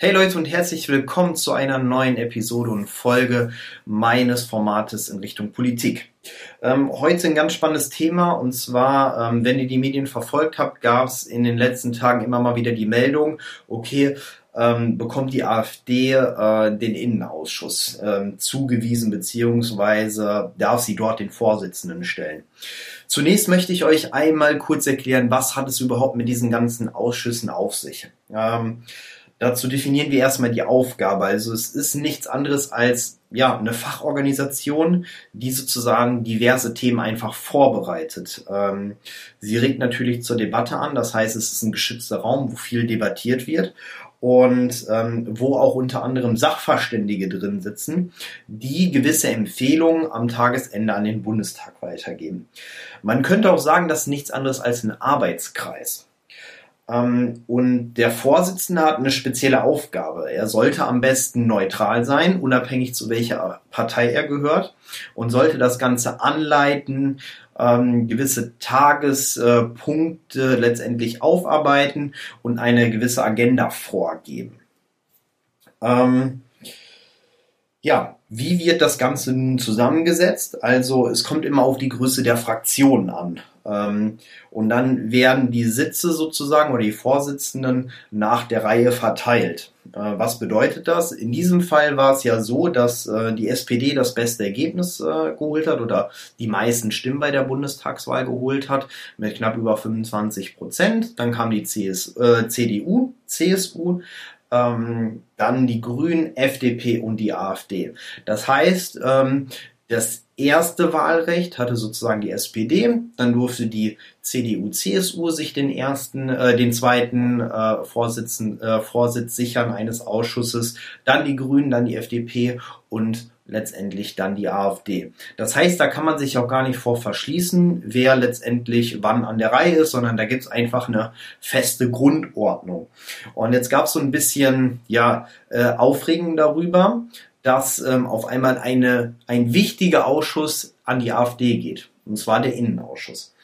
Hey Leute und herzlich willkommen zu einer neuen Episode und Folge meines Formates in Richtung Politik. Ähm, heute ein ganz spannendes Thema und zwar, ähm, wenn ihr die Medien verfolgt habt, gab es in den letzten Tagen immer mal wieder die Meldung, okay, ähm, bekommt die AfD äh, den Innenausschuss ähm, zugewiesen, beziehungsweise darf sie dort den Vorsitzenden stellen. Zunächst möchte ich euch einmal kurz erklären, was hat es überhaupt mit diesen ganzen Ausschüssen auf sich. Ähm, dazu definieren wir erstmal die Aufgabe. Also es ist nichts anderes als ja eine Fachorganisation, die sozusagen diverse Themen einfach vorbereitet. Ähm, sie regt natürlich zur Debatte an, das heißt, es ist ein geschützter Raum, wo viel debattiert wird und ähm, wo auch unter anderem Sachverständige drin sitzen, die gewisse Empfehlungen am Tagesende an den Bundestag weitergeben. Man könnte auch sagen, das ist nichts anderes als ein Arbeitskreis. Ähm, und der Vorsitzende hat eine spezielle Aufgabe. Er sollte am besten neutral sein, unabhängig zu welcher Partei er gehört und sollte das Ganze anleiten, ähm, gewisse Tagespunkte letztendlich aufarbeiten und eine gewisse Agenda vorgeben. Ähm, ja, wie wird das Ganze nun zusammengesetzt? Also es kommt immer auf die Größe der Fraktionen an. Ähm, und dann werden die Sitze sozusagen oder die Vorsitzenden nach der Reihe verteilt. Äh, was bedeutet das? In diesem Fall war es ja so, dass äh, die SPD das beste Ergebnis äh, geholt hat oder die meisten Stimmen bei der Bundestagswahl geholt hat mit knapp über 25 Prozent. Dann kam die CS, äh, CDU, CSU, ähm, dann die Grünen, FDP und die AfD. Das heißt, ähm, das erste Wahlrecht hatte sozusagen die SPD, dann durfte die CDU, CSU sich den ersten, äh, den zweiten äh, Vorsitzen, äh, Vorsitz sichern eines Ausschusses, dann die Grünen, dann die FDP und letztendlich dann die AfD. Das heißt, da kann man sich auch gar nicht vor verschließen, wer letztendlich wann an der Reihe ist, sondern da gibt es einfach eine feste Grundordnung. Und jetzt gab es so ein bisschen ja äh, Aufregung darüber, dass ähm, auf einmal eine, ein wichtiger Ausschuss an die AfD geht, und zwar der Innenausschuss.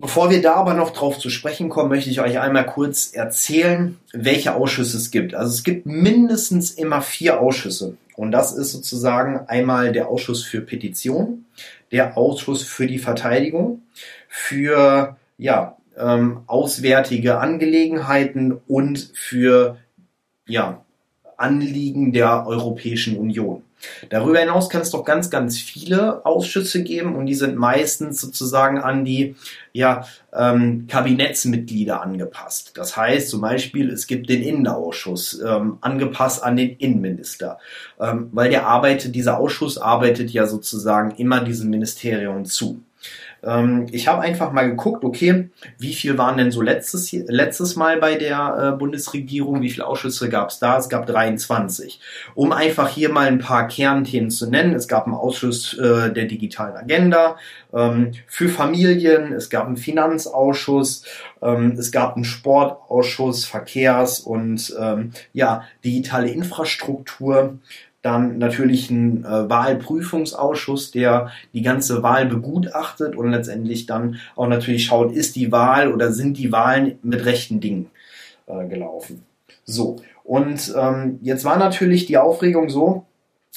Bevor wir da aber noch drauf zu sprechen kommen, möchte ich euch einmal kurz erzählen, welche Ausschüsse es gibt. Also es gibt mindestens immer vier Ausschüsse. Und das ist sozusagen einmal der Ausschuss für Petition, der Ausschuss für die Verteidigung, für ja, ähm, auswärtige Angelegenheiten und für ja, Anliegen der Europäischen Union. Darüber hinaus kann es doch ganz, ganz viele Ausschüsse geben und die sind meistens sozusagen an die ja, ähm, Kabinettsmitglieder angepasst. Das heißt zum Beispiel, es gibt den Innenausschuss ähm, angepasst an den Innenminister, ähm, weil der arbeitet, dieser Ausschuss arbeitet ja sozusagen immer diesem Ministerium zu. Ähm, ich habe einfach mal geguckt, okay, wie viel waren denn so letztes, letztes Mal bei der äh, Bundesregierung, wie viele Ausschüsse gab es da? Es gab 23. Um einfach hier mal ein paar Kernthemen zu nennen, es gab einen Ausschuss äh, der digitalen Agenda ähm, für Familien, es gab einen Finanzausschuss, ähm, es gab einen Sportausschuss, Verkehrs- und ähm, ja, digitale Infrastruktur dann natürlich ein äh, Wahlprüfungsausschuss, der die ganze Wahl begutachtet und letztendlich dann auch natürlich schaut, ist die Wahl oder sind die Wahlen mit rechten Dingen äh, gelaufen. So, und ähm, jetzt war natürlich die Aufregung so,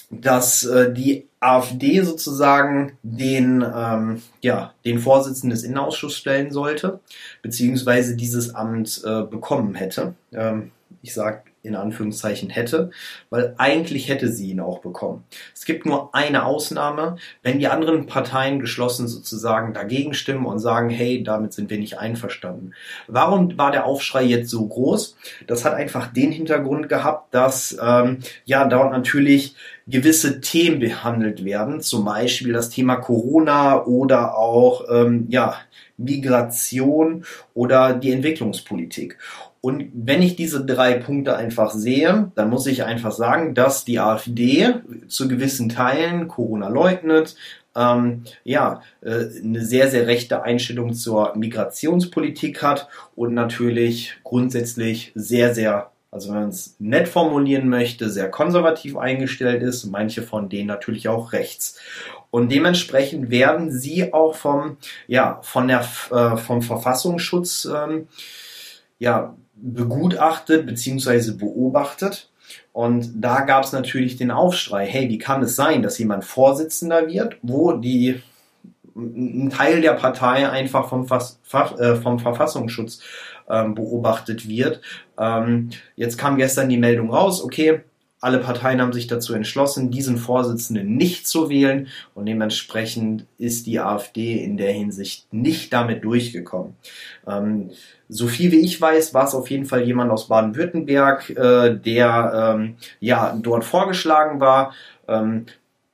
dass äh, die AfD sozusagen den, ähm, ja, den Vorsitzenden des Innenausschusses stellen sollte, beziehungsweise dieses Amt äh, bekommen hätte. Ähm, ich sage in Anführungszeichen hätte, weil eigentlich hätte sie ihn auch bekommen. Es gibt nur eine Ausnahme, wenn die anderen Parteien geschlossen sozusagen dagegen stimmen und sagen, hey, damit sind wir nicht einverstanden. Warum war der Aufschrei jetzt so groß? Das hat einfach den Hintergrund gehabt, dass ähm, ja dort natürlich gewisse Themen behandelt werden, zum Beispiel das Thema Corona oder auch ähm, ja Migration oder die Entwicklungspolitik. Und wenn ich diese drei Punkte einfach sehe, dann muss ich einfach sagen, dass die AfD zu gewissen Teilen Corona leugnet, ähm, ja, äh, eine sehr, sehr rechte Einstellung zur Migrationspolitik hat und natürlich grundsätzlich sehr, sehr, also wenn man es nett formulieren möchte, sehr konservativ eingestellt ist, manche von denen natürlich auch rechts. Und dementsprechend werden sie auch vom, ja, von der, äh, vom Verfassungsschutz, ähm, ja, begutachtet bzw. beobachtet. Und da gab es natürlich den Aufschrei, hey, wie kann es sein, dass jemand Vorsitzender wird, wo die ein Teil der Partei einfach vom, Fass, äh, vom Verfassungsschutz ähm, beobachtet wird. Ähm, jetzt kam gestern die Meldung raus, okay, alle Parteien haben sich dazu entschlossen, diesen Vorsitzenden nicht zu wählen und dementsprechend ist die AfD in der Hinsicht nicht damit durchgekommen. Ähm, so viel wie ich weiß, war es auf jeden Fall jemand aus Baden-Württemberg, äh, der ähm, ja dort vorgeschlagen war. Ähm,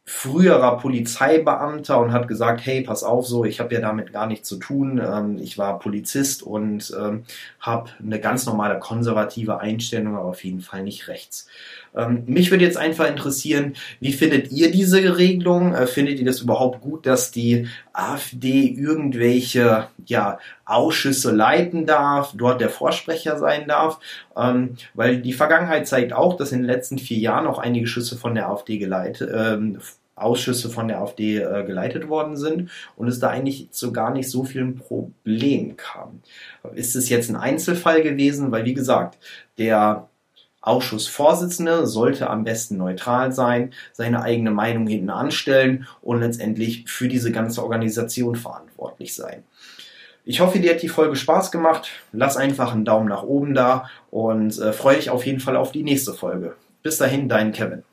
früherer Polizeibeamter und hat gesagt, hey, pass auf, so, ich habe ja damit gar nichts zu tun. Ähm, ich war Polizist und ähm, habe eine ganz normale konservative Einstellung, aber auf jeden Fall nicht rechts. Ähm, mich würde jetzt einfach interessieren, wie findet ihr diese Regelung? Äh, findet ihr das überhaupt gut, dass die AfD irgendwelche ja, Ausschüsse leiten darf, dort der Vorsprecher sein darf? Ähm, weil die Vergangenheit zeigt auch, dass in den letzten vier Jahren auch einige Schüsse von der AfD geleitet, ähm, Ausschüsse von der AfD äh, geleitet worden sind und es da eigentlich zu gar nicht so vielen Problemen kam. Ist es jetzt ein Einzelfall gewesen? Weil, wie gesagt, der Ausschussvorsitzende sollte am besten neutral sein, seine eigene Meinung hinten anstellen und letztendlich für diese ganze Organisation verantwortlich sein. Ich hoffe, dir hat die Folge Spaß gemacht. Lass einfach einen Daumen nach oben da und äh, freue dich auf jeden Fall auf die nächste Folge. Bis dahin, dein Kevin.